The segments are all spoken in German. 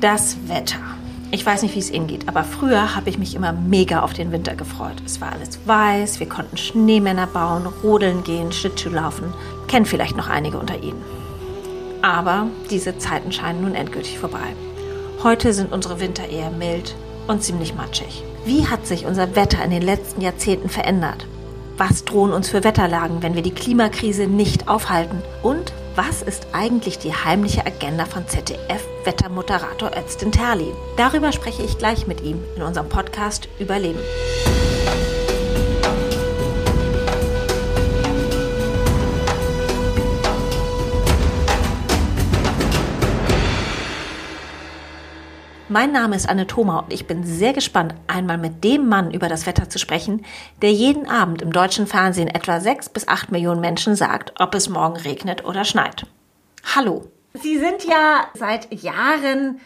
Das Wetter. Ich weiß nicht, wie es Ihnen geht, aber früher habe ich mich immer mega auf den Winter gefreut. Es war alles weiß, wir konnten Schneemänner bauen, rodeln gehen, Schlittschuh laufen. Kennen vielleicht noch einige unter Ihnen. Aber diese Zeiten scheinen nun endgültig vorbei. Heute sind unsere Winter eher mild und ziemlich matschig. Wie hat sich unser Wetter in den letzten Jahrzehnten verändert? Was drohen uns für Wetterlagen, wenn wir die Klimakrise nicht aufhalten? Und was ist eigentlich die heimliche Agenda von ZDF-Wettermoderator Özden Terli? Darüber spreche ich gleich mit ihm in unserem Podcast Überleben. Mein Name ist Anne Thoma und ich bin sehr gespannt, einmal mit dem Mann über das Wetter zu sprechen, der jeden Abend im deutschen Fernsehen etwa sechs bis acht Millionen Menschen sagt, ob es morgen regnet oder schneit. Hallo. Sie sind ja seit Jahren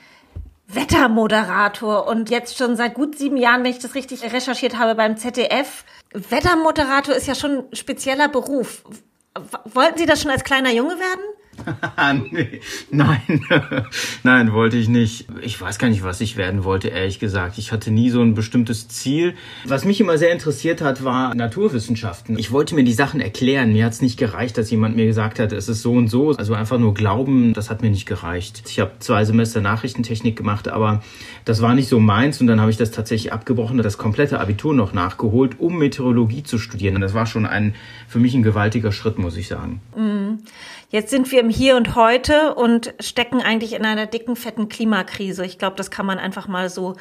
Wettermoderator und jetzt schon seit gut sieben Jahren, wenn ich das richtig recherchiert habe, beim ZDF. Wettermoderator ist ja schon ein spezieller Beruf. Wollten Sie das schon als kleiner Junge werden? nee, nein, nein, wollte ich nicht. Ich weiß gar nicht, was ich werden wollte, ehrlich gesagt. Ich hatte nie so ein bestimmtes Ziel. Was mich immer sehr interessiert hat, war Naturwissenschaften. Ich wollte mir die Sachen erklären. Mir hat es nicht gereicht, dass jemand mir gesagt hat, es ist so und so. Also einfach nur glauben, das hat mir nicht gereicht. Ich habe zwei Semester Nachrichtentechnik gemacht, aber das war nicht so meins und dann habe ich das tatsächlich abgebrochen, das komplette Abitur noch nachgeholt, um Meteorologie zu studieren. Und das war schon ein für mich ein gewaltiger Schritt, muss ich sagen. Mhm. Jetzt sind wir im Hier und Heute und stecken eigentlich in einer dicken, fetten Klimakrise. Ich glaube, das kann man einfach mal so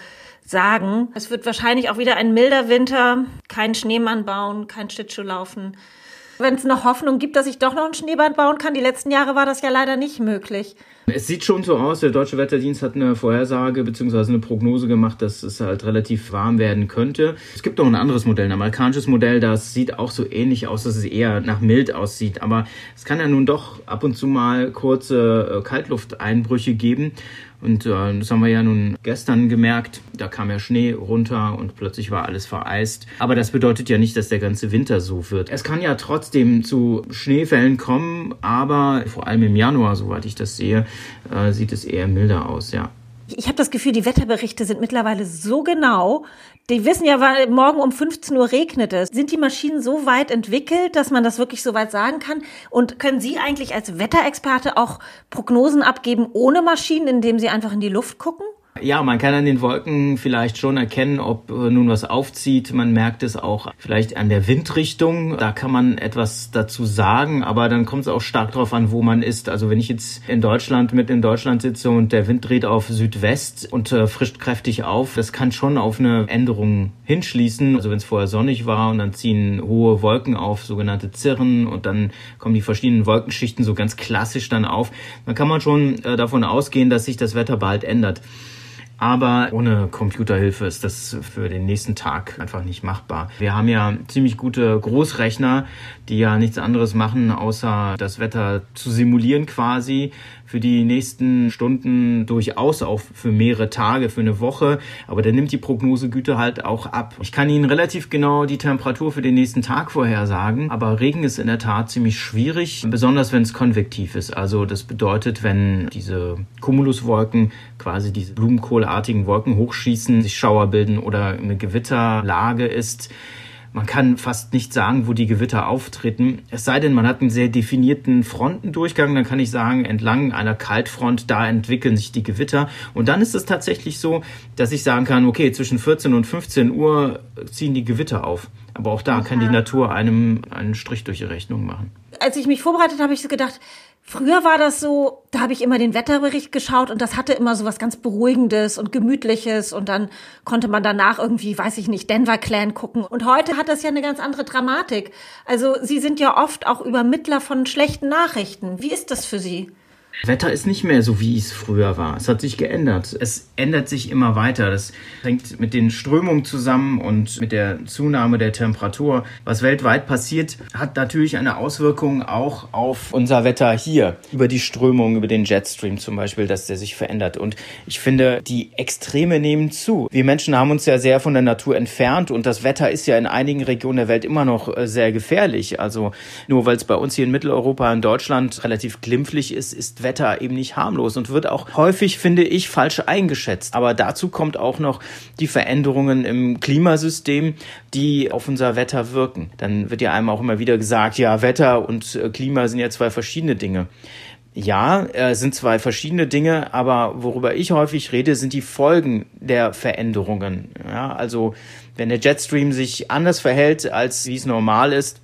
sagen. Es wird wahrscheinlich auch wieder ein milder Winter, kein Schneemann bauen, kein Schlittschuh laufen. Wenn es noch Hoffnung gibt, dass ich doch noch ein Schneeband bauen kann, die letzten Jahre war das ja leider nicht möglich. Es sieht schon so aus, der Deutsche Wetterdienst hat eine Vorhersage bzw. eine Prognose gemacht, dass es halt relativ warm werden könnte. Es gibt auch ein anderes Modell, ein amerikanisches Modell, das sieht auch so ähnlich aus, dass es eher nach mild aussieht. Aber es kann ja nun doch ab und zu mal kurze äh, Kaltlufteinbrüche geben. Und äh, das haben wir ja nun gestern gemerkt. Da kam ja Schnee runter und plötzlich war alles vereist. Aber das bedeutet ja nicht, dass der ganze Winter so wird. Es kann ja trotzdem zu Schneefällen kommen, aber vor allem im Januar, soweit ich das sehe, äh, sieht es eher milder aus, ja. Ich habe das Gefühl, die Wetterberichte sind mittlerweile so genau. Die wissen ja, weil morgen um 15 Uhr regnet es. Sind die Maschinen so weit entwickelt, dass man das wirklich so weit sagen kann? Und können Sie eigentlich als Wetterexperte auch Prognosen abgeben ohne Maschinen, indem Sie einfach in die Luft gucken? Ja, man kann an den Wolken vielleicht schon erkennen, ob äh, nun was aufzieht. Man merkt es auch vielleicht an der Windrichtung. Da kann man etwas dazu sagen, aber dann kommt es auch stark darauf an, wo man ist. Also wenn ich jetzt in Deutschland mit in Deutschland sitze und der Wind dreht auf Südwest und äh, frischt kräftig auf, das kann schon auf eine Änderung hinschließen. Also wenn es vorher sonnig war und dann ziehen hohe Wolken auf, sogenannte Zirren und dann kommen die verschiedenen Wolkenschichten so ganz klassisch dann auf, dann kann man schon äh, davon ausgehen, dass sich das Wetter bald ändert. Aber ohne Computerhilfe ist das für den nächsten Tag einfach nicht machbar. Wir haben ja ziemlich gute Großrechner, die ja nichts anderes machen, außer das Wetter zu simulieren quasi für die nächsten Stunden durchaus auch für mehrere Tage, für eine Woche. Aber dann nimmt die Prognosegüte halt auch ab. Ich kann Ihnen relativ genau die Temperatur für den nächsten Tag vorhersagen, aber Regen ist in der Tat ziemlich schwierig, besonders wenn es konvektiv ist. Also das bedeutet, wenn diese Cumuluswolken, quasi diese blumenkohlartigen Wolken hochschießen, sich Schauer bilden oder eine Gewitterlage ist, man kann fast nicht sagen, wo die Gewitter auftreten. Es sei denn, man hat einen sehr definierten Frontendurchgang, dann kann ich sagen, entlang einer Kaltfront, da entwickeln sich die Gewitter. Und dann ist es tatsächlich so, dass ich sagen kann, okay, zwischen 14 und 15 Uhr ziehen die Gewitter auf. Aber auch da Aha. kann die Natur einem einen Strich durch die Rechnung machen. Als ich mich vorbereitet habe, habe ich so gedacht, Früher war das so, da habe ich immer den Wetterbericht geschaut und das hatte immer so was ganz Beruhigendes und Gemütliches und dann konnte man danach irgendwie, weiß ich nicht, Denver Clan gucken. Und heute hat das ja eine ganz andere Dramatik. Also Sie sind ja oft auch Übermittler von schlechten Nachrichten. Wie ist das für Sie? Wetter ist nicht mehr so, wie es früher war. Es hat sich geändert. Es ändert sich immer weiter. Das hängt mit den Strömungen zusammen und mit der Zunahme der Temperatur. Was weltweit passiert, hat natürlich eine Auswirkung auch auf unser Wetter hier. Über die Strömung, über den Jetstream zum Beispiel, dass der sich verändert. Und ich finde, die Extreme nehmen zu. Wir Menschen haben uns ja sehr von der Natur entfernt und das Wetter ist ja in einigen Regionen der Welt immer noch äh, sehr gefährlich. Also nur weil es bei uns hier in Mitteleuropa, in Deutschland relativ glimpflich ist, ist Wetter eben nicht harmlos und wird auch häufig, finde ich, falsch eingeschätzt. Aber dazu kommt auch noch die Veränderungen im Klimasystem, die auf unser Wetter wirken. Dann wird ja einem auch immer wieder gesagt, ja, Wetter und äh, Klima sind ja zwei verschiedene Dinge. Ja, äh, sind zwei verschiedene Dinge, aber worüber ich häufig rede, sind die Folgen der Veränderungen. Ja, also wenn der Jetstream sich anders verhält, als wie es normal ist,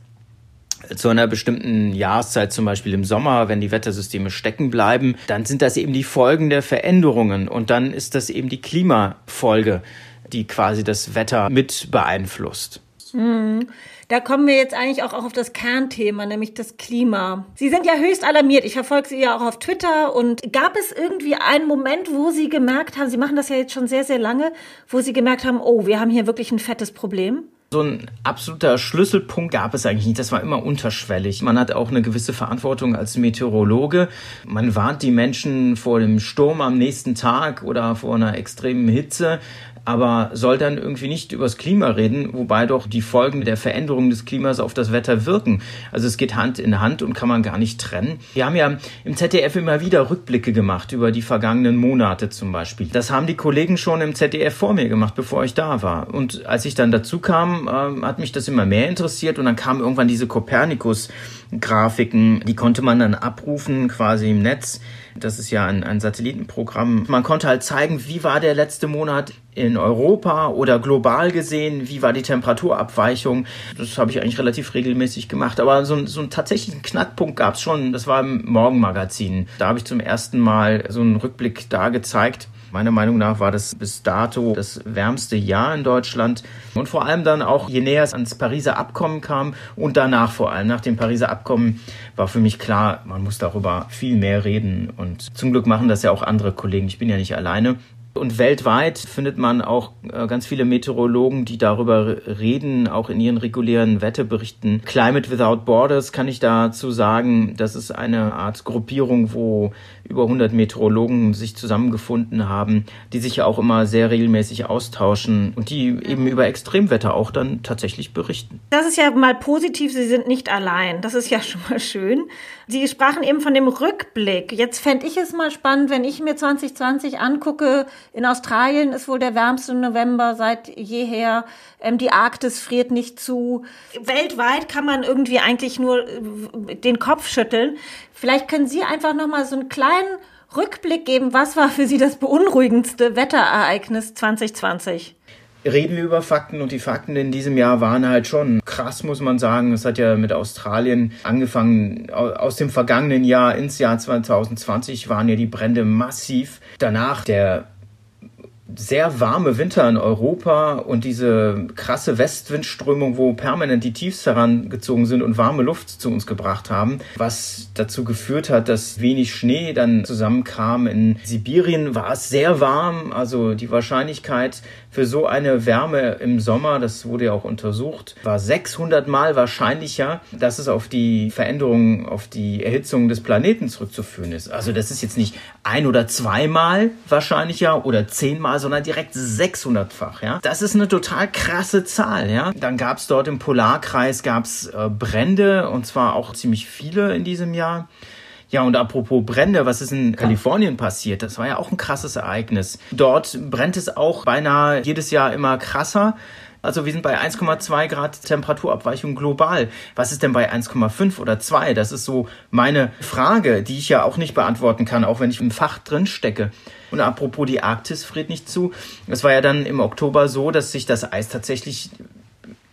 zu einer bestimmten Jahreszeit, zum Beispiel im Sommer, wenn die Wettersysteme stecken bleiben, dann sind das eben die Folgen der Veränderungen und dann ist das eben die Klimafolge, die quasi das Wetter mit beeinflusst. Mhm. Da kommen wir jetzt eigentlich auch auf das Kernthema, nämlich das Klima. Sie sind ja höchst alarmiert. Ich verfolge Sie ja auch auf Twitter. Und gab es irgendwie einen Moment, wo Sie gemerkt haben, Sie machen das ja jetzt schon sehr, sehr lange, wo Sie gemerkt haben, oh, wir haben hier wirklich ein fettes Problem? So ein absoluter Schlüsselpunkt gab es eigentlich nicht. Das war immer unterschwellig. Man hat auch eine gewisse Verantwortung als Meteorologe. Man warnt die Menschen vor dem Sturm am nächsten Tag oder vor einer extremen Hitze aber soll dann irgendwie nicht übers Klima reden, wobei doch die Folgen der Veränderung des Klimas auf das Wetter wirken. Also es geht Hand in Hand und kann man gar nicht trennen. Wir haben ja im ZDF immer wieder Rückblicke gemacht über die vergangenen Monate zum Beispiel. Das haben die Kollegen schon im ZDF vor mir gemacht, bevor ich da war. Und als ich dann dazu kam, äh, hat mich das immer mehr interessiert und dann kamen irgendwann diese Kopernikus Grafiken, die konnte man dann abrufen quasi im Netz. Das ist ja ein, ein Satellitenprogramm. Man konnte halt zeigen, wie war der letzte Monat in Europa oder global gesehen, wie war die Temperaturabweichung. Das habe ich eigentlich relativ regelmäßig gemacht. Aber so, so einen tatsächlichen Knackpunkt gab es schon. Das war im Morgenmagazin. Da habe ich zum ersten Mal so einen Rückblick da gezeigt. Meiner Meinung nach war das bis dato das wärmste Jahr in Deutschland. Und vor allem dann auch, je näher es ans Pariser Abkommen kam und danach vor allem, nach dem Pariser Abkommen, war für mich klar, man muss darüber viel mehr reden. Und zum Glück machen das ja auch andere Kollegen. Ich bin ja nicht alleine. Und weltweit findet man auch äh, ganz viele Meteorologen, die darüber reden, auch in ihren regulären Wetterberichten. Climate Without Borders kann ich dazu sagen, das ist eine Art Gruppierung, wo über 100 Meteorologen sich zusammengefunden haben, die sich ja auch immer sehr regelmäßig austauschen und die eben über Extremwetter auch dann tatsächlich berichten. Das ist ja mal positiv, Sie sind nicht allein. Das ist ja schon mal schön. Sie sprachen eben von dem Rückblick. Jetzt fände ich es mal spannend, wenn ich mir 2020 angucke, in Australien ist wohl der wärmste November seit jeher. Ähm, die Arktis friert nicht zu. Weltweit kann man irgendwie eigentlich nur äh, den Kopf schütteln. Vielleicht können Sie einfach noch mal so einen kleinen Rückblick geben. Was war für Sie das beunruhigendste Wetterereignis 2020? Reden wir über Fakten und die Fakten in diesem Jahr waren halt schon krass, muss man sagen. Es hat ja mit Australien angefangen. Aus dem vergangenen Jahr ins Jahr 2020 waren ja die Brände massiv. Danach der sehr warme Winter in Europa und diese krasse Westwindströmung, wo permanent die Tiefs herangezogen sind und warme Luft zu uns gebracht haben, was dazu geführt hat, dass wenig Schnee dann zusammenkam. In Sibirien war es sehr warm, also die Wahrscheinlichkeit für so eine Wärme im Sommer, das wurde ja auch untersucht, war 600 Mal wahrscheinlicher, dass es auf die Veränderungen, auf die Erhitzung des Planeten zurückzuführen ist. Also das ist jetzt nicht ein oder zweimal wahrscheinlicher oder zehnmal, sondern direkt 600-fach. Ja, das ist eine total krasse Zahl. Ja, dann gab es dort im Polarkreis gab's äh, Brände und zwar auch ziemlich viele in diesem Jahr. Ja, und apropos Brände, was ist in Kalifornien passiert? Das war ja auch ein krasses Ereignis. Dort brennt es auch beinahe jedes Jahr immer krasser. Also wir sind bei 1,2 Grad Temperaturabweichung global. Was ist denn bei 1,5 oder 2? Das ist so meine Frage, die ich ja auch nicht beantworten kann, auch wenn ich im Fach drin stecke. Und apropos die Arktis friert nicht zu. Es war ja dann im Oktober so, dass sich das Eis tatsächlich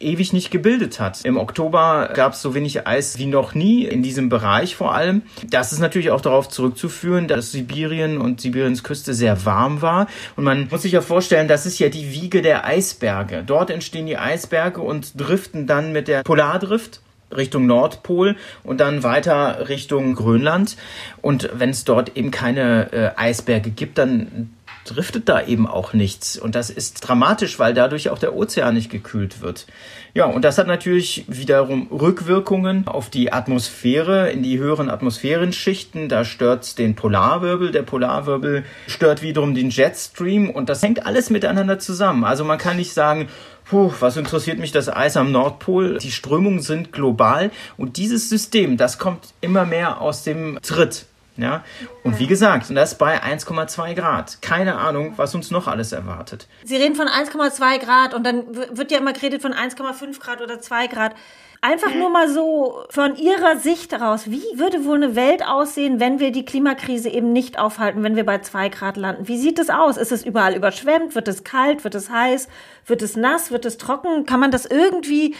ewig nicht gebildet hat. Im Oktober gab es so wenig Eis wie noch nie in diesem Bereich vor allem. Das ist natürlich auch darauf zurückzuführen, dass Sibirien und Sibiriens Küste sehr warm war. Und man muss sich ja vorstellen, das ist ja die Wiege der Eisberge. Dort entstehen die Eisberge und driften dann mit der Polardrift Richtung Nordpol und dann weiter Richtung Grönland. Und wenn es dort eben keine äh, Eisberge gibt, dann driftet da eben auch nichts. Und das ist dramatisch, weil dadurch auch der Ozean nicht gekühlt wird. Ja, und das hat natürlich wiederum Rückwirkungen auf die Atmosphäre, in die höheren Atmosphärenschichten. Da stört den Polarwirbel. Der Polarwirbel stört wiederum den Jetstream. Und das hängt alles miteinander zusammen. Also man kann nicht sagen, Puh, was interessiert mich das Eis am Nordpol? Die Strömungen sind global und dieses System, das kommt immer mehr aus dem Tritt. Ja, und wie gesagt, und das bei 1,2 Grad. Keine Ahnung, was uns noch alles erwartet. Sie reden von 1,2 Grad und dann wird ja immer geredet von 1,5 Grad oder 2 Grad. Einfach nur mal so von Ihrer Sicht heraus, wie würde wohl eine Welt aussehen, wenn wir die Klimakrise eben nicht aufhalten, wenn wir bei 2 Grad landen? Wie sieht es aus? Ist es überall überschwemmt? Wird es kalt? Wird es heiß? Wird es nass? Wird es trocken? Kann man das irgendwie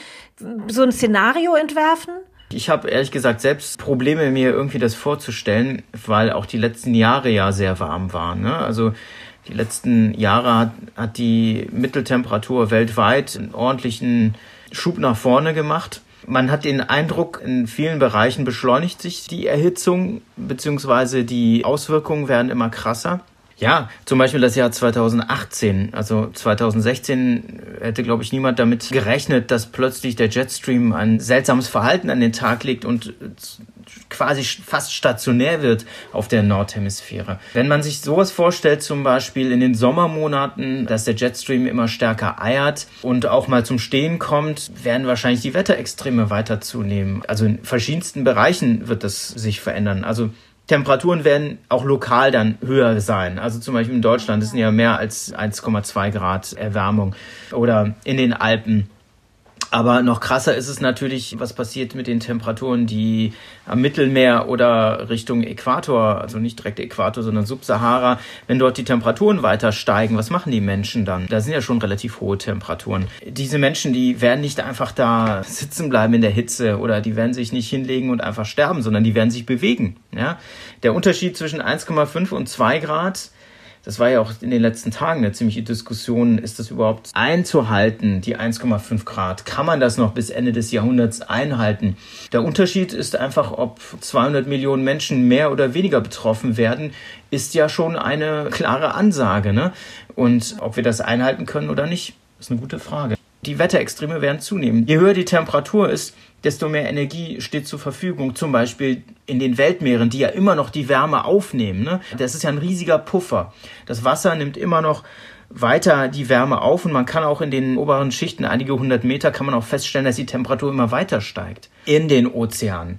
so ein Szenario entwerfen? Ich habe ehrlich gesagt selbst Probleme, mir irgendwie das vorzustellen, weil auch die letzten Jahre ja sehr warm waren. Ne? Also die letzten Jahre hat, hat die Mitteltemperatur weltweit einen ordentlichen Schub nach vorne gemacht. Man hat den Eindruck, in vielen Bereichen beschleunigt sich die Erhitzung, beziehungsweise die Auswirkungen werden immer krasser. Ja, zum Beispiel das Jahr 2018. Also 2016 hätte, glaube ich, niemand damit gerechnet, dass plötzlich der Jetstream ein seltsames Verhalten an den Tag legt und quasi fast stationär wird auf der Nordhemisphäre. Wenn man sich sowas vorstellt, zum Beispiel in den Sommermonaten, dass der Jetstream immer stärker eiert und auch mal zum Stehen kommt, werden wahrscheinlich die Wetterextreme weiter zunehmen. Also in verschiedensten Bereichen wird das sich verändern. Also Temperaturen werden auch lokal dann höher sein. Also zum Beispiel in Deutschland ist ja mehr als 1,2 Grad Erwärmung oder in den Alpen. Aber noch krasser ist es natürlich, was passiert mit den Temperaturen, die am Mittelmeer oder Richtung Äquator, also nicht direkt Äquator, sondern Subsahara, wenn dort die Temperaturen weiter steigen, was machen die Menschen dann? Da sind ja schon relativ hohe Temperaturen. Diese Menschen, die werden nicht einfach da sitzen bleiben in der Hitze oder die werden sich nicht hinlegen und einfach sterben, sondern die werden sich bewegen. Ja? Der Unterschied zwischen 1,5 und 2 Grad das war ja auch in den letzten Tagen eine ziemliche Diskussion, ist das überhaupt einzuhalten, die 1,5 Grad? Kann man das noch bis Ende des Jahrhunderts einhalten? Der Unterschied ist einfach, ob 200 Millionen Menschen mehr oder weniger betroffen werden, ist ja schon eine klare Ansage. Ne? Und ob wir das einhalten können oder nicht, ist eine gute Frage. Die Wetterextreme werden zunehmen. Je höher die Temperatur ist, desto mehr Energie steht zur Verfügung, zum Beispiel in den Weltmeeren, die ja immer noch die Wärme aufnehmen. Ne? Das ist ja ein riesiger Puffer. Das Wasser nimmt immer noch weiter die Wärme auf und man kann auch in den oberen Schichten, einige hundert Meter, kann man auch feststellen, dass die Temperatur immer weiter steigt in den Ozeanen.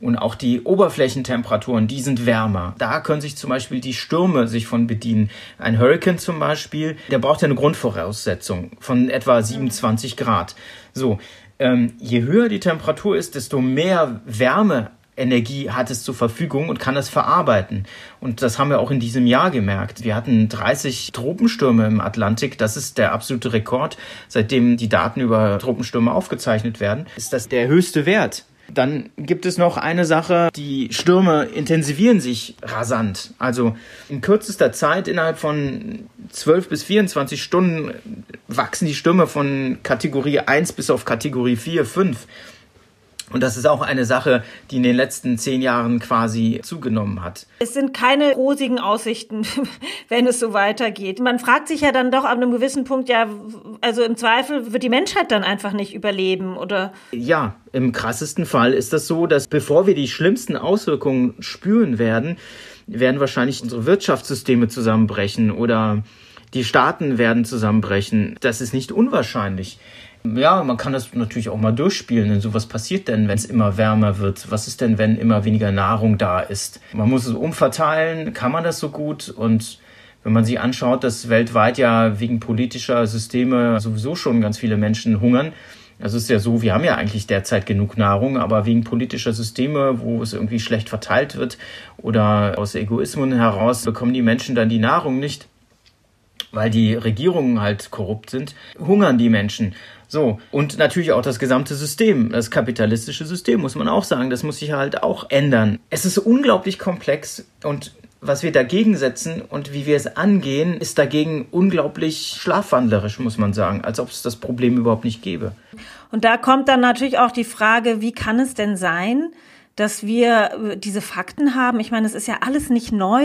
Und auch die Oberflächentemperaturen, die sind wärmer. Da können sich zum Beispiel die Stürme sich von bedienen. Ein Hurricane zum Beispiel, der braucht ja eine Grundvoraussetzung von etwa 27 Grad. So, ähm, je höher die Temperatur ist, desto mehr Wärmeenergie hat es zur Verfügung und kann es verarbeiten. Und das haben wir auch in diesem Jahr gemerkt. Wir hatten 30 Tropenstürme im Atlantik. Das ist der absolute Rekord. Seitdem die Daten über Tropenstürme aufgezeichnet werden, ist das der höchste Wert. Dann gibt es noch eine Sache, die Stürme intensivieren sich rasant. Also in kürzester Zeit, innerhalb von 12 bis 24 Stunden, wachsen die Stürme von Kategorie 1 bis auf Kategorie 4, 5. Und das ist auch eine Sache, die in den letzten zehn Jahren quasi zugenommen hat. Es sind keine rosigen Aussichten, wenn es so weitergeht. Man fragt sich ja dann doch ab einem gewissen Punkt, ja, also im Zweifel wird die Menschheit dann einfach nicht überleben, oder? Ja, im krassesten Fall ist das so, dass bevor wir die schlimmsten Auswirkungen spüren werden, werden wahrscheinlich unsere Wirtschaftssysteme zusammenbrechen oder die Staaten werden zusammenbrechen. Das ist nicht unwahrscheinlich. Ja, man kann das natürlich auch mal durchspielen. Denn so was passiert denn, wenn es immer wärmer wird? Was ist denn, wenn immer weniger Nahrung da ist? Man muss es umverteilen. Kann man das so gut? Und wenn man sich anschaut, dass weltweit ja wegen politischer Systeme sowieso schon ganz viele Menschen hungern, also es ist ja so, wir haben ja eigentlich derzeit genug Nahrung, aber wegen politischer Systeme, wo es irgendwie schlecht verteilt wird oder aus Egoismen heraus bekommen die Menschen dann die Nahrung nicht, weil die Regierungen halt korrupt sind, hungern die Menschen. So, und natürlich auch das gesamte System, das kapitalistische System, muss man auch sagen, das muss sich halt auch ändern. Es ist unglaublich komplex und was wir dagegen setzen und wie wir es angehen, ist dagegen unglaublich schlafwandlerisch, muss man sagen, als ob es das Problem überhaupt nicht gäbe. Und da kommt dann natürlich auch die Frage, wie kann es denn sein, dass wir äh, diese Fakten haben. Ich meine, es ist ja alles nicht neu.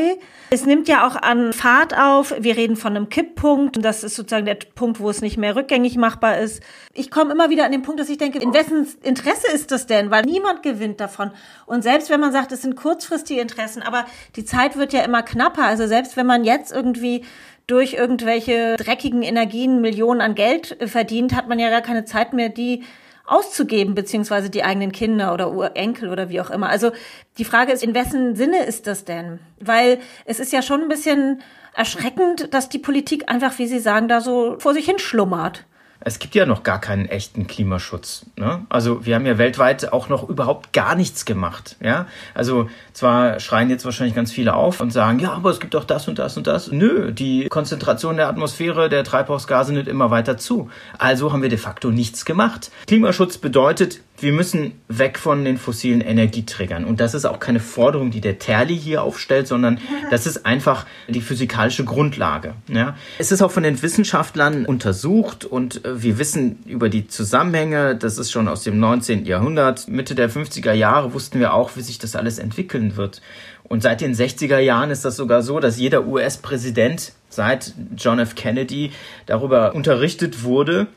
Es nimmt ja auch an Fahrt auf. Wir reden von einem Kipppunkt. Das ist sozusagen der Punkt, wo es nicht mehr rückgängig machbar ist. Ich komme immer wieder an den Punkt, dass ich denke, in wessen Interesse ist das denn? Weil niemand gewinnt davon. Und selbst wenn man sagt, es sind kurzfristige Interessen, aber die Zeit wird ja immer knapper. Also selbst wenn man jetzt irgendwie durch irgendwelche dreckigen Energien Millionen an Geld verdient, hat man ja gar keine Zeit mehr, die auszugeben, beziehungsweise die eigenen Kinder oder Urenkel oder wie auch immer. Also die Frage ist, in wessen Sinne ist das denn? Weil es ist ja schon ein bisschen erschreckend, dass die Politik einfach, wie Sie sagen, da so vor sich hin schlummert. Es gibt ja noch gar keinen echten Klimaschutz. Ne? Also wir haben ja weltweit auch noch überhaupt gar nichts gemacht. Ja? Also zwar schreien jetzt wahrscheinlich ganz viele auf und sagen, ja, aber es gibt doch das und das und das. Nö, die Konzentration der Atmosphäre der Treibhausgase nimmt immer weiter zu. Also haben wir de facto nichts gemacht. Klimaschutz bedeutet, wir müssen weg von den fossilen Energieträgern. Und das ist auch keine Forderung, die der Terli hier aufstellt, sondern das ist einfach die physikalische Grundlage. Ja. Es ist auch von den Wissenschaftlern untersucht und äh, wir wissen über die Zusammenhänge, das ist schon aus dem 19. Jahrhundert, Mitte der 50er Jahre wussten wir auch, wie sich das alles entwickeln wird. Und seit den 60er Jahren ist das sogar so, dass jeder US-Präsident seit John F. Kennedy darüber unterrichtet wurde,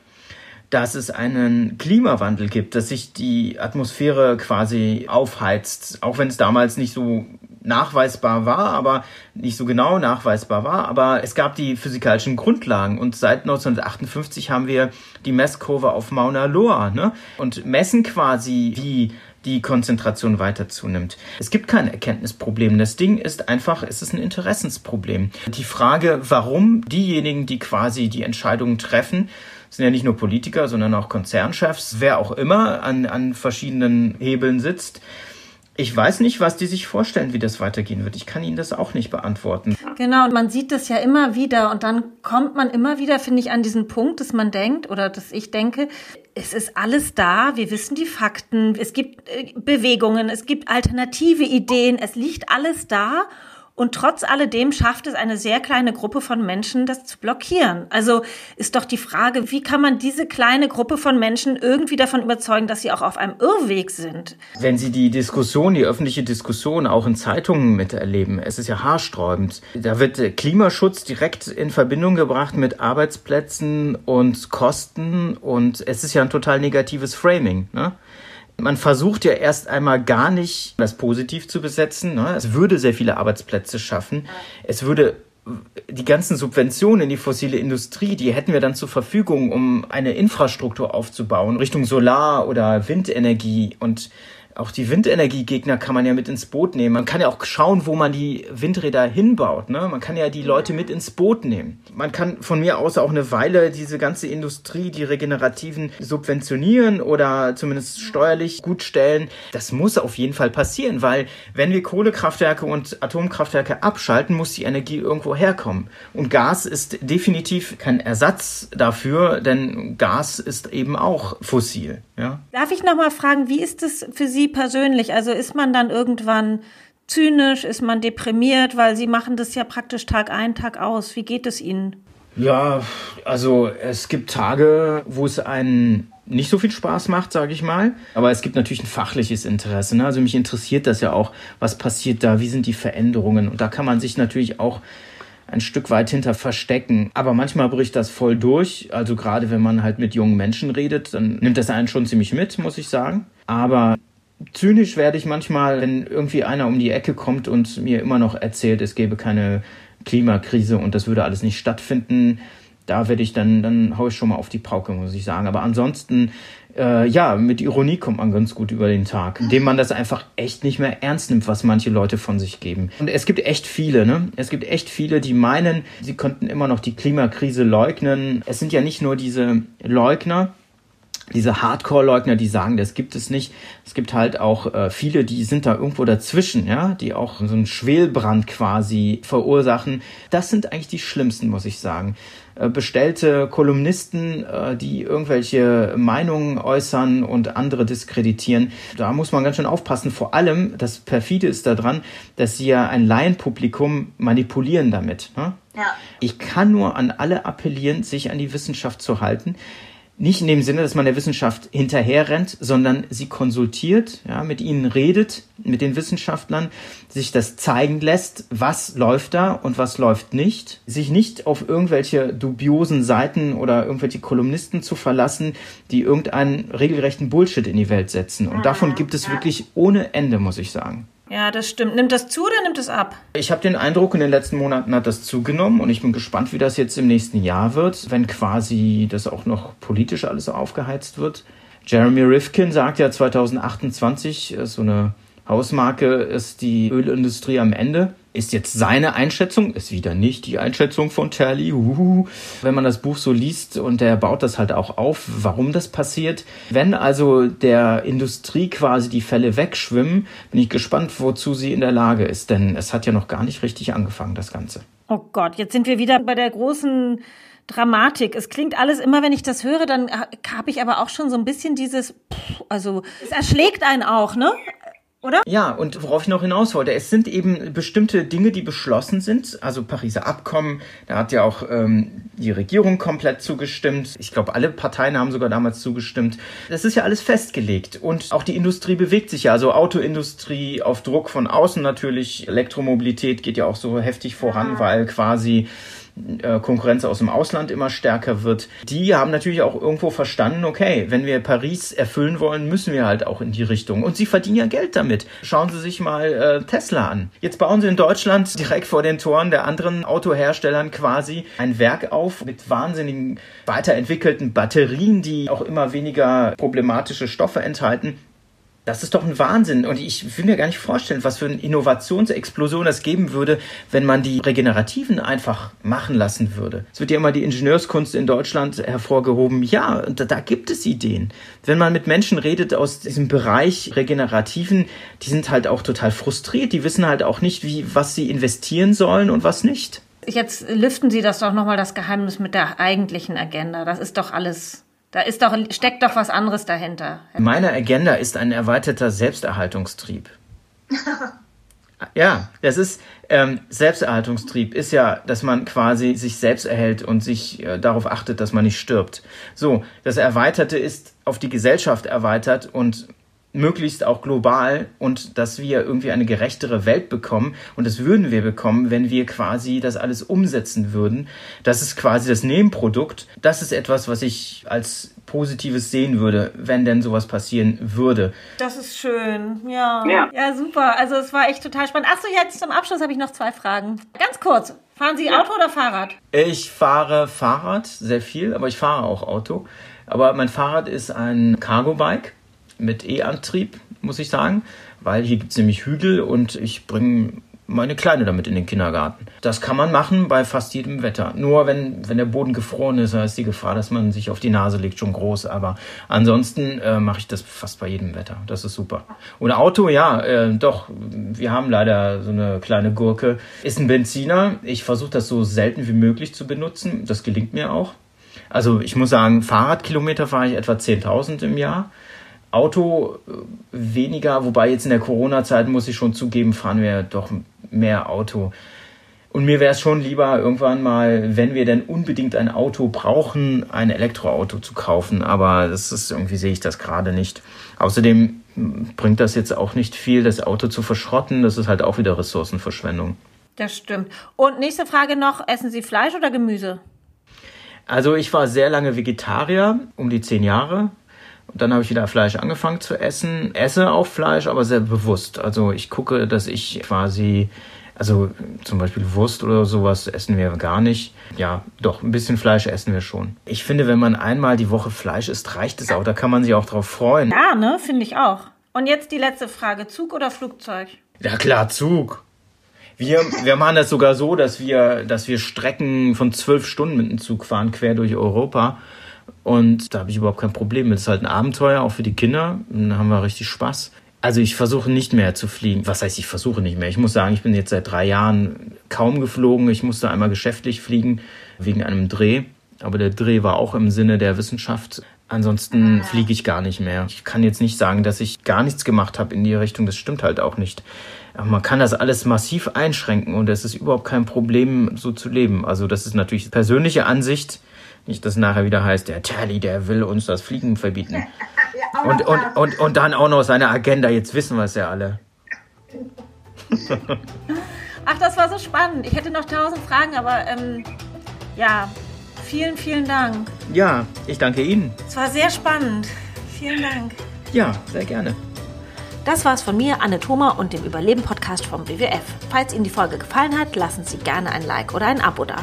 dass es einen Klimawandel gibt, dass sich die Atmosphäre quasi aufheizt, auch wenn es damals nicht so nachweisbar war, aber nicht so genau nachweisbar war, aber es gab die physikalischen Grundlagen und seit 1958 haben wir die Messkurve auf Mauna Loa ne? und messen quasi, wie die Konzentration weiter zunimmt. Es gibt kein Erkenntnisproblem. Das Ding ist einfach, es ist ein Interessensproblem. Die Frage, warum diejenigen, die quasi die Entscheidungen treffen, sind ja nicht nur Politiker, sondern auch Konzernchefs, wer auch immer an, an verschiedenen Hebeln sitzt. Ich weiß nicht, was die sich vorstellen, wie das weitergehen wird. Ich kann Ihnen das auch nicht beantworten. Genau, und man sieht das ja immer wieder und dann kommt man immer wieder, finde ich, an diesen Punkt, dass man denkt oder dass ich denke, es ist alles da, wir wissen die Fakten, es gibt äh, Bewegungen, es gibt alternative Ideen, es liegt alles da und trotz alledem schafft es eine sehr kleine Gruppe von Menschen, das zu blockieren. Also ist doch die Frage, wie kann man diese kleine Gruppe von Menschen irgendwie davon überzeugen, dass sie auch auf einem Irrweg sind? Wenn Sie die Diskussion, die öffentliche Diskussion auch in Zeitungen miterleben, es ist ja haarsträubend. Da wird Klimaschutz direkt in Verbindung gebracht mit Arbeitsplätzen und Kosten und es ist ja ein total negatives Framing. Ne? Man versucht ja erst einmal gar nicht das positiv zu besetzen. Ne? Es würde sehr viele Arbeitsplätze schaffen. Es würde die ganzen Subventionen in die fossile Industrie, die hätten wir dann zur Verfügung, um eine Infrastruktur aufzubauen, Richtung Solar- oder Windenergie. Und auch die Windenergiegegner kann man ja mit ins Boot nehmen. Man kann ja auch schauen, wo man die Windräder hinbaut. Ne? Man kann ja die Leute mit ins Boot nehmen. Man kann von mir aus auch eine Weile diese ganze Industrie, die regenerativen, subventionieren oder zumindest steuerlich gut stellen. Das muss auf jeden Fall passieren, weil wenn wir Kohlekraftwerke und Atomkraftwerke abschalten, muss die Energie irgendwo herkommen. Und Gas ist definitiv kein Ersatz dafür, denn Gas ist eben auch fossil. Ja? Darf ich noch mal fragen, wie ist es für Sie persönlich? Also ist man dann irgendwann zynisch, ist man deprimiert, weil Sie machen das ja praktisch Tag ein, Tag aus. Wie geht es Ihnen? Ja, also es gibt Tage, wo es einen nicht so viel Spaß macht, sage ich mal. Aber es gibt natürlich ein fachliches Interesse. Ne? Also mich interessiert das ja auch, was passiert da, wie sind die Veränderungen. Und da kann man sich natürlich auch ein Stück weit hinter verstecken. Aber manchmal bricht das voll durch. Also gerade wenn man halt mit jungen Menschen redet, dann nimmt das einen schon ziemlich mit, muss ich sagen. Aber zynisch werde ich manchmal, wenn irgendwie einer um die Ecke kommt und mir immer noch erzählt, es gäbe keine Klimakrise und das würde alles nicht stattfinden. Da werde ich dann, dann haue ich schon mal auf die Pauke, muss ich sagen. Aber ansonsten äh, ja, mit Ironie kommt man ganz gut über den Tag, indem man das einfach echt nicht mehr ernst nimmt, was manche Leute von sich geben. Und es gibt echt viele, ne? Es gibt echt viele, die meinen, sie könnten immer noch die Klimakrise leugnen. Es sind ja nicht nur diese Leugner, diese Hardcore-Leugner, die sagen, das gibt es nicht. Es gibt halt auch äh, viele, die sind da irgendwo dazwischen, ja, die auch so einen Schwelbrand quasi verursachen. Das sind eigentlich die schlimmsten, muss ich sagen. Äh, bestellte Kolumnisten, äh, die irgendwelche Meinungen äußern und andere diskreditieren. Da muss man ganz schön aufpassen. Vor allem, das perfide ist daran, dass sie ja ein Laienpublikum manipulieren damit. Ne? Ja. Ich kann nur an alle appellieren, sich an die Wissenschaft zu halten nicht in dem Sinne, dass man der Wissenschaft hinterherrennt, sondern sie konsultiert, ja, mit ihnen redet, mit den Wissenschaftlern, sich das zeigen lässt, was läuft da und was läuft nicht, sich nicht auf irgendwelche dubiosen Seiten oder irgendwelche Kolumnisten zu verlassen, die irgendeinen regelrechten Bullshit in die Welt setzen. Und davon gibt es wirklich ohne Ende, muss ich sagen. Ja, das stimmt. Nimmt das zu oder nimmt es ab? Ich habe den Eindruck, in den letzten Monaten hat das zugenommen und ich bin gespannt, wie das jetzt im nächsten Jahr wird, wenn quasi das auch noch politisch alles aufgeheizt wird. Jeremy Rifkin sagt ja 2028, so eine Hausmarke ist die Ölindustrie am Ende. Ist jetzt seine Einschätzung, ist wieder nicht die Einschätzung von Terli. Uhuhu. Wenn man das Buch so liest und er baut das halt auch auf, warum das passiert. Wenn also der Industrie quasi die Fälle wegschwimmen, bin ich gespannt, wozu sie in der Lage ist. Denn es hat ja noch gar nicht richtig angefangen, das Ganze. Oh Gott, jetzt sind wir wieder bei der großen Dramatik. Es klingt alles immer, wenn ich das höre, dann habe ich aber auch schon so ein bisschen dieses, also es erschlägt einen auch, ne? Oder? Ja, und worauf ich noch hinaus wollte, es sind eben bestimmte Dinge, die beschlossen sind. Also Pariser Abkommen, da hat ja auch ähm, die Regierung komplett zugestimmt. Ich glaube, alle Parteien haben sogar damals zugestimmt. Das ist ja alles festgelegt. Und auch die Industrie bewegt sich ja. Also Autoindustrie auf Druck von außen natürlich. Elektromobilität geht ja auch so heftig voran, ja. weil quasi Konkurrenz aus dem Ausland immer stärker wird, die haben natürlich auch irgendwo verstanden, okay, wenn wir Paris erfüllen wollen, müssen wir halt auch in die Richtung. Und sie verdienen ja Geld damit. Schauen Sie sich mal äh, Tesla an. Jetzt bauen sie in Deutschland direkt vor den Toren der anderen Autoherstellern quasi ein Werk auf mit wahnsinnigen weiterentwickelten Batterien, die auch immer weniger problematische Stoffe enthalten. Das ist doch ein Wahnsinn. Und ich will mir gar nicht vorstellen, was für eine Innovationsexplosion das geben würde, wenn man die Regenerativen einfach machen lassen würde. Es wird ja immer die Ingenieurskunst in Deutschland hervorgehoben. Ja, da, da gibt es Ideen. Wenn man mit Menschen redet aus diesem Bereich Regenerativen, die sind halt auch total frustriert. Die wissen halt auch nicht, wie, was sie investieren sollen und was nicht. Jetzt lüften Sie das doch nochmal das Geheimnis mit der eigentlichen Agenda. Das ist doch alles da ist doch, steckt doch was anderes dahinter. Meine Agenda ist ein erweiterter Selbsterhaltungstrieb. ja, das ist ähm, Selbsterhaltungstrieb ist ja, dass man quasi sich selbst erhält und sich äh, darauf achtet, dass man nicht stirbt. So, das Erweiterte ist auf die Gesellschaft erweitert und möglichst auch global und dass wir irgendwie eine gerechtere Welt bekommen. Und das würden wir bekommen, wenn wir quasi das alles umsetzen würden. Das ist quasi das Nebenprodukt. Das ist etwas, was ich als Positives sehen würde, wenn denn sowas passieren würde. Das ist schön, ja. Ja, ja super. Also es war echt total spannend. Achso, jetzt zum Abschluss habe ich noch zwei Fragen. Ganz kurz. Fahren Sie Auto oder Fahrrad? Ich fahre Fahrrad sehr viel, aber ich fahre auch Auto. Aber mein Fahrrad ist ein Cargo-Bike mit E-Antrieb, muss ich sagen, weil hier gibt es nämlich Hügel und ich bringe meine Kleine damit in den Kindergarten. Das kann man machen bei fast jedem Wetter. Nur wenn, wenn der Boden gefroren ist, da ist die Gefahr, dass man sich auf die Nase legt, schon groß. Aber ansonsten äh, mache ich das fast bei jedem Wetter. Das ist super. Und Auto, ja, äh, doch. Wir haben leider so eine kleine Gurke. Ist ein Benziner. Ich versuche das so selten wie möglich zu benutzen. Das gelingt mir auch. Also ich muss sagen, Fahrradkilometer fahre ich etwa 10.000 im Jahr. Auto äh, weniger, wobei jetzt in der Corona-Zeit muss ich schon zugeben, fahren wir doch mehr Auto. Und mir wäre es schon lieber, irgendwann mal, wenn wir denn unbedingt ein Auto brauchen, ein Elektroauto zu kaufen. Aber das ist irgendwie sehe ich das gerade nicht. Außerdem bringt das jetzt auch nicht viel, das Auto zu verschrotten. Das ist halt auch wieder Ressourcenverschwendung. Das stimmt. Und nächste Frage noch: Essen Sie Fleisch oder Gemüse? Also ich war sehr lange Vegetarier, um die zehn Jahre. Und dann habe ich wieder Fleisch angefangen zu essen. Esse auch Fleisch, aber sehr bewusst. Also ich gucke, dass ich quasi, also zum Beispiel Wurst oder sowas essen wir gar nicht. Ja, doch, ein bisschen Fleisch essen wir schon. Ich finde, wenn man einmal die Woche Fleisch isst, reicht es auch. Da kann man sich auch drauf freuen. Ja, ne, finde ich auch. Und jetzt die letzte Frage. Zug oder Flugzeug? Ja klar, Zug. Wir, wir machen das sogar so, dass wir, dass wir Strecken von zwölf Stunden mit dem Zug fahren, quer durch Europa. Und da habe ich überhaupt kein Problem mit. Es ist halt ein Abenteuer, auch für die Kinder. Dann haben wir richtig Spaß. Also ich versuche nicht mehr zu fliegen. Was heißt, ich versuche nicht mehr? Ich muss sagen, ich bin jetzt seit drei Jahren kaum geflogen. Ich musste einmal geschäftlich fliegen wegen einem Dreh. Aber der Dreh war auch im Sinne der Wissenschaft. Ansonsten fliege ich gar nicht mehr. Ich kann jetzt nicht sagen, dass ich gar nichts gemacht habe in die Richtung. Das stimmt halt auch nicht. Aber man kann das alles massiv einschränken und es ist überhaupt kein Problem, so zu leben. Also das ist natürlich persönliche Ansicht. Nicht, dass nachher wieder heißt, der Tally, der will uns das Fliegen verbieten. Und, und, und, und dann auch noch seine Agenda, jetzt wissen wir es ja alle. Ach, das war so spannend. Ich hätte noch tausend Fragen, aber ähm, ja, vielen, vielen Dank. Ja, ich danke Ihnen. Es war sehr spannend. Vielen Dank. Ja, sehr gerne. Das war's von mir, Anne Thoma und dem Überleben-Podcast vom WWF. Falls Ihnen die Folge gefallen hat, lassen Sie gerne ein Like oder ein Abo da.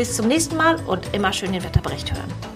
Bis zum nächsten Mal und immer schön den Wetterbericht hören.